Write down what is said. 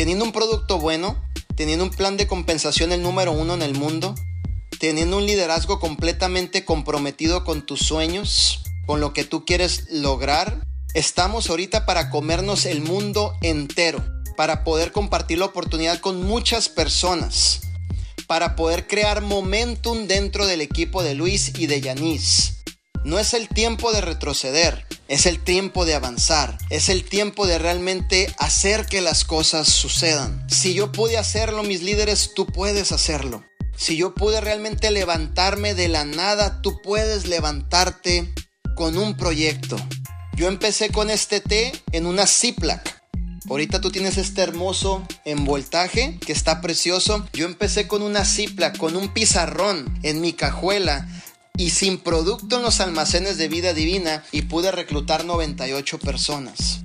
teniendo un producto bueno, teniendo un plan de compensación el número uno en el mundo, teniendo un liderazgo completamente comprometido con tus sueños, con lo que tú quieres lograr, estamos ahorita para comernos el mundo entero, para poder compartir la oportunidad con muchas personas, para poder crear momentum dentro del equipo de Luis y de Yanis. No es el tiempo de retroceder, es el tiempo de avanzar, es el tiempo de realmente hacer que las cosas sucedan. Si yo pude hacerlo, mis líderes, tú puedes hacerlo. Si yo pude realmente levantarme de la nada, tú puedes levantarte con un proyecto. Yo empecé con este té en una Ziploc. Ahorita tú tienes este hermoso envoltaje que está precioso. Yo empecé con una Ziploc, con un pizarrón en mi cajuela y sin producto en los almacenes de vida divina y pude reclutar 98 personas.